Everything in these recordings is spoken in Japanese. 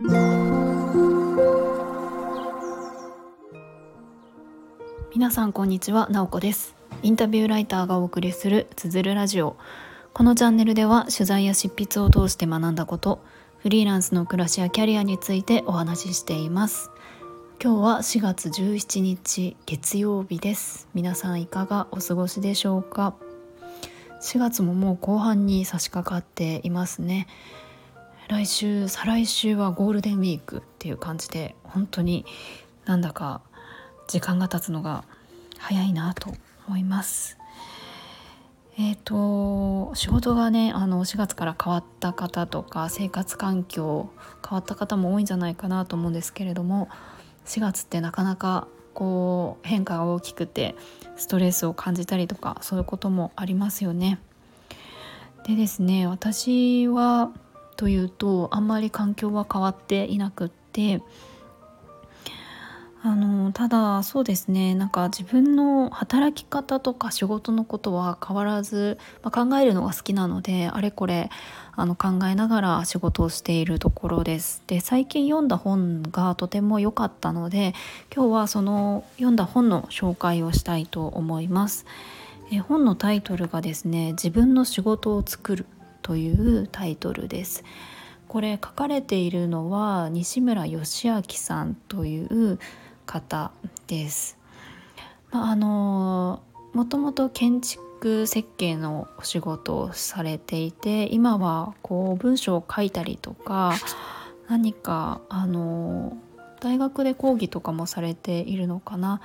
皆さんこんにちは、なおこです。インタビューライターがお送りするつづるラジオ。このチャンネルでは取材や執筆を通して学んだことフリーランスの暮らしやキャリアについてお話ししています。今日は4月17日月曜日です。皆さんいかがお過ごしでしょうか？4月ももう後半に差し掛かっていますね。来週再来週はゴールデンウィークっていう感じで本当になんだか時間が経つのが早いなと思いますえーと、仕事がねあの4月から変わった方とか生活環境変わった方も多いんじゃないかなと思うんですけれども4月ってなかなかこう変化が大きくてストレスを感じたりとかそういうこともありますよね。でですね私はというとあんまり環境は変わっていなくってあのただそうですねなんか自分の働き方とか仕事のことは変わらず、まあ、考えるのが好きなのであれこれあの考えながら仕事をしているところです。で最近読んだ本がとても良かったので今日はその読んだ本の紹介をしたいと思います。え本のタイトルがですね「自分の仕事を作る」というタイトルです。これ書かれているのは西村義明さんという方です。まあ、のもともと建築設計のお仕事をされていて今はこう文章を書いたりとか何かあの大学で講義とかもされているのかな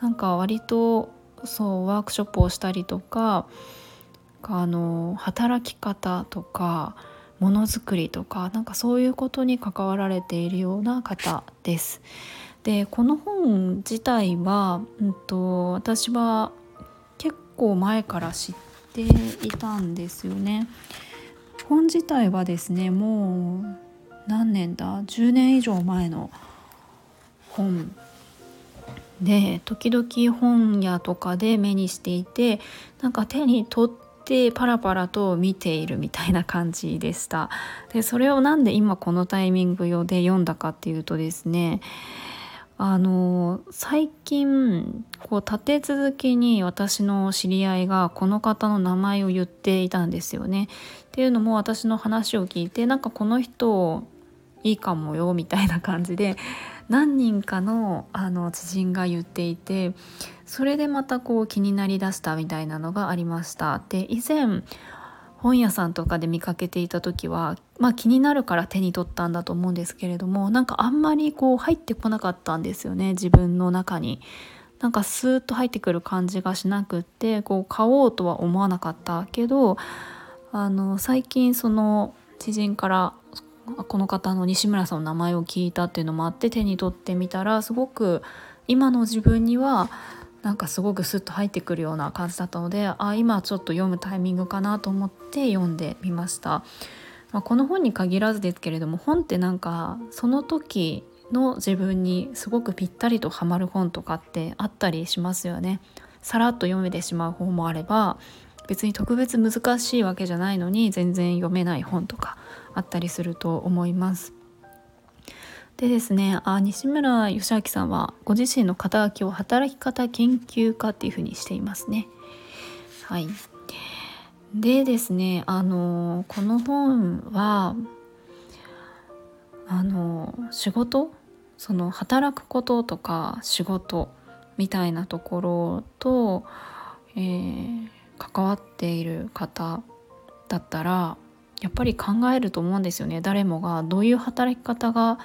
なんか割とそうワークショップをしたりとかあの働き方とかものづくりとかなんかそういうことに関わられているような方です。でこの本自体は、うんと、私は結構前から知っていたんですよね。本自体はですねもう何年だ？10年以上前の本で時々本屋とかで目にしていてなんか手に取ってパラパラと見ているみたいな感じでしたでそれをなんで今このタイミング用で読んだかっていうとですねあの最近こう立て続けに私の知り合いがこの方の名前を言っていたんですよね。っていうのも私の話を聞いてなんかこの人いいかもよみたいな感じで何人かのあの知人が言っていてそれでまたこう気になりだしたみたいなのがありました。で以前本屋さんとかで見かけていた時は、まあ、気になるから手に取ったんだと思うんですけれどもなんかあんまりこう入ってこなかったんですよね自分の中に。なんかスーッと入ってくる感じがしなくってこう買おうとは思わなかったけどあの最近その知人からこの方の西村さんの名前を聞いたっていうのもあって手に取ってみたらすごく今の自分にはなんかすごくスッと入ってくるような感じだったのであ今ちょっと読むタイミングかなと思って読んでみました。まあ、この本に限らずですけれども本ってなんかその時の自分にすごくぴったりとハマる本とかってあったりしますよね。さらっと読めてしまう本もあれば別に特別難しいわけじゃないのに全然読めない本とかあったりすると思います。でですねあ西村義明さんはご自身の肩書きを働き方研究家っていうふうにしていますね。はい、でですねあのこの本はあの仕事？その働くこととか仕事みたいなところと、えー、関わっている方だったらやっぱり考えると思うんですよね誰もがどういう働き方が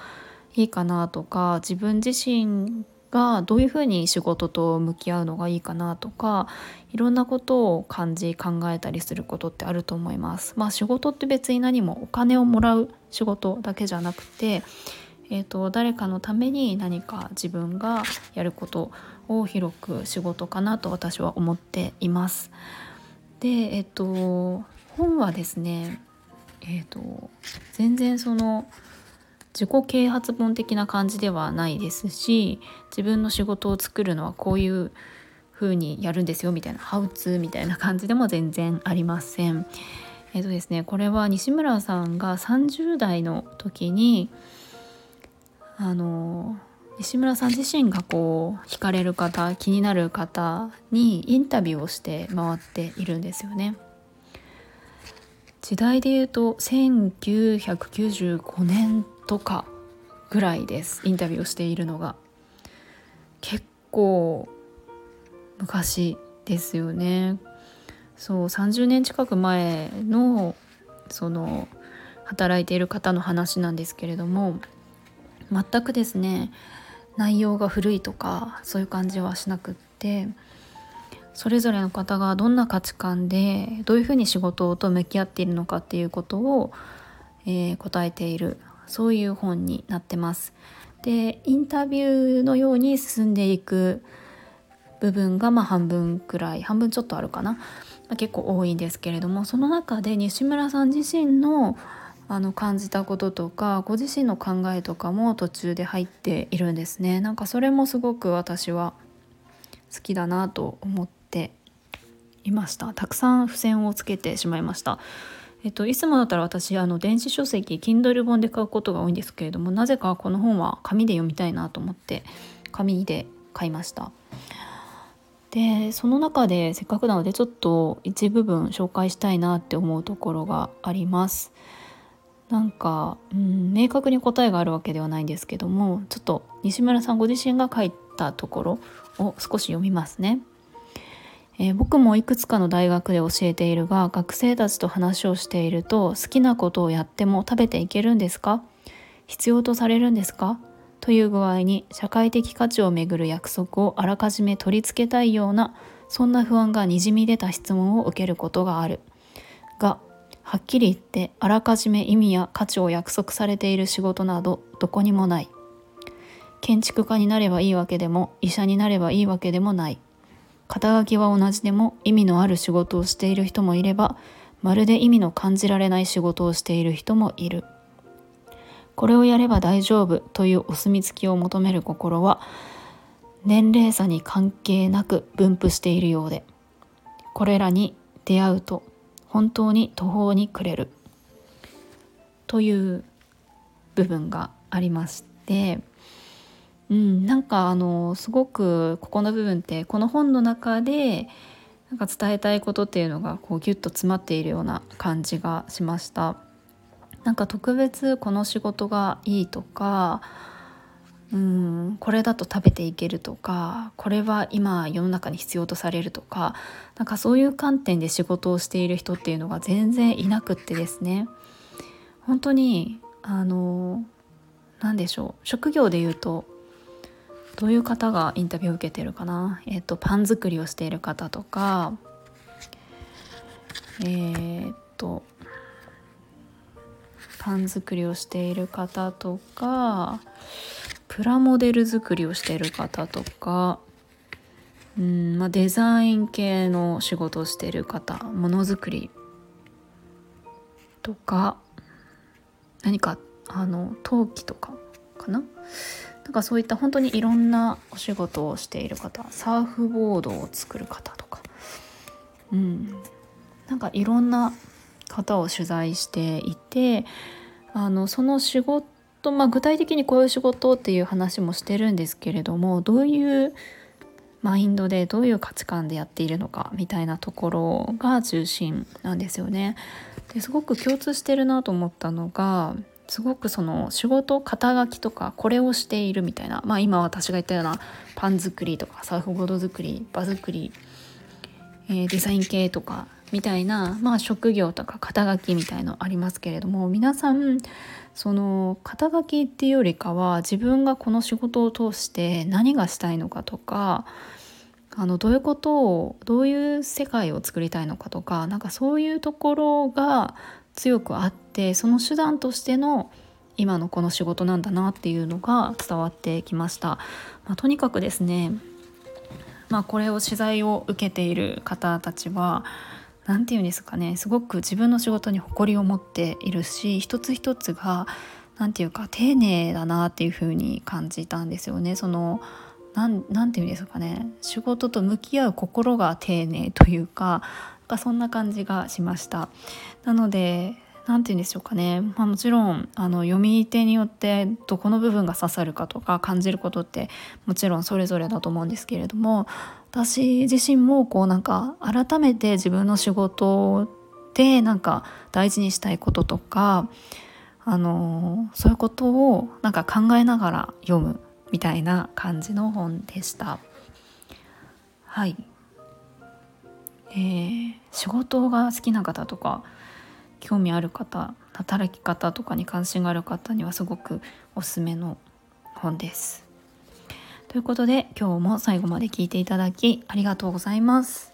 いいかなとか自分自身がどういうふうに仕事と向き合うのがいいかなとかいろんなことを感じ考えたりすることってあると思います。まあ仕事って別に何もお金をもらう仕事だけじゃなくて、えーと、誰かのために何か自分がやることを広く仕事かなと私は思っています。でえっ、ー、と本はですねえっ、ー、と全然その自己啓発本的な感じではないですし自分の仕事を作るのはこういう風にやるんですよみたいなハウツーみたいな感じでも全然ありません。えっ、ー、とですねこれは西村さんが30代の時にあの西村さん自身がこう惹かれる方気になる方にインタビューをして回っているんですよね。時代で言うと1995年とかぐらいです。インタビューをしているのが。結構昔ですよね。そう30年近く前のその働いている方の話なんですけれども全くですね内容が古いとかそういう感じはしなくってそれぞれの方がどんな価値観でどういうふうに仕事と向き合っているのかっていうことを、えー、答えているそういう本になってます。でインタビューのように進んでいく部分がま半分くらい半分ちょっとあるかな、ま、結構多いんですけれどもその中で西村さん自身のあの感じたこととかご自身の考えとかも途中で入っているんですねなんかそれもすごく私は好きだなと思っていました。たくさん付箋をつけてしまいました。えっと、いつもだったら私あの電子書籍 Kindle 本で買うことが多いんですけれどもなぜかこの本は紙で読みたいなと思って紙で買いました。でその中でせっかくなのでちょっと一部分紹介したいなって思うところがあります。なんか、うん、明確に答えがあるわけではないんですけどもちょっと西村さんご自身が書いたところを少し読みますね。えー、僕もいくつかの大学で教えているが学生たちと話をしていると好きなことをやっても食べていけるんですか？必要とされるんですか？という具合に社会的価値をめぐる約束をあらかじめ取り付けたいようなそんな不安がにじみ出た質問を受けることがある。がはっきり言ってあらかじめ意味や価値を約束されている仕事などどこにもない。建築家になればいいわけでも医者になればいいわけでもない。肩書きは同じでも意味のある仕事をしている人もいればまるで意味の感じられない仕事をしている人もいる。これをやれば大丈夫というお墨付きを求める心は年齢差に関係なく分布しているようでこれらに出会うと本当に途方に暮れるという部分がありましてうん、なんかあのすごくここの部分ってこの本の中でなんか伝えたいことっていうのがこうギュッと詰まっているような感じがしました。なんか特別この仕事がいいとかうんこれだと食べていけるとかこれは今世の中に必要とされるとかなんかそういう観点で仕事をしている人っていうのが全然いなくってですね。本当にあの何でしょう。職業で言うとどういう方がインタビューを受けてるかな？えっ、ー、とパン作りをしている方とか。えー、っとパン作りをしている方とか。プラモデル作りをしている方とか。うんまあ、デザイン系の仕事をしている方。ものづくりとか。何かあの陶器とかかな？なんかそういった本当にいろんなお仕事をしている方サーフボードを作る方とかうんなんかいろんな方を取材していてあのその仕事、まあ、具体的にこういう仕事っていう話もしてるんですけれどもどういうマインドでどういう価値観でやっているのかみたいなところが中心なんですよね。ですごく共通してるなと思ったのがすごくその仕事肩書きとかこれをしているみたいなまあ今私が言ったようなパン作りとかサーフボード作り場作り、えー、デザイン系とかみたいな、まあ、職業とか肩書きみたいのありますけれども皆さんその肩書きっていうよりかは自分がこの仕事を通して何がしたいのかとかあのどういうことをどういう世界を作りたいのかとかなんかそういうところが強くあってその手段としての今のこの仕事なんだなっていうのが伝わってきました。まあ、とにかくですねまあ、これを取材を受けている方たちは何て言うんですかねすごく自分の仕事に誇りを持っているし一つ一つが何て言うか丁寧だなっていう風に感じたんですよね。その何て言うんですかね。仕事と向き合う心が丁寧というかかそんな感じがしました。なので何て言うんでしょうかね、まあ、もちろんあの読み手によってどこの部分が刺さるかとか感じることってもちろんそれぞれだと思うんですけれども私自身もこうなんか改めて自分の仕事でなんか大事にしたいこととかあのそういうことをなんか考えながら読む。みたいな感じの本でした。はいえー、仕事が好きな方とか興味ある方働き方とかに関心がある方にはすごくおすすめの本です。ということで今日も最後まで聞いていただきありがとうございます。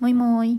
もいもい。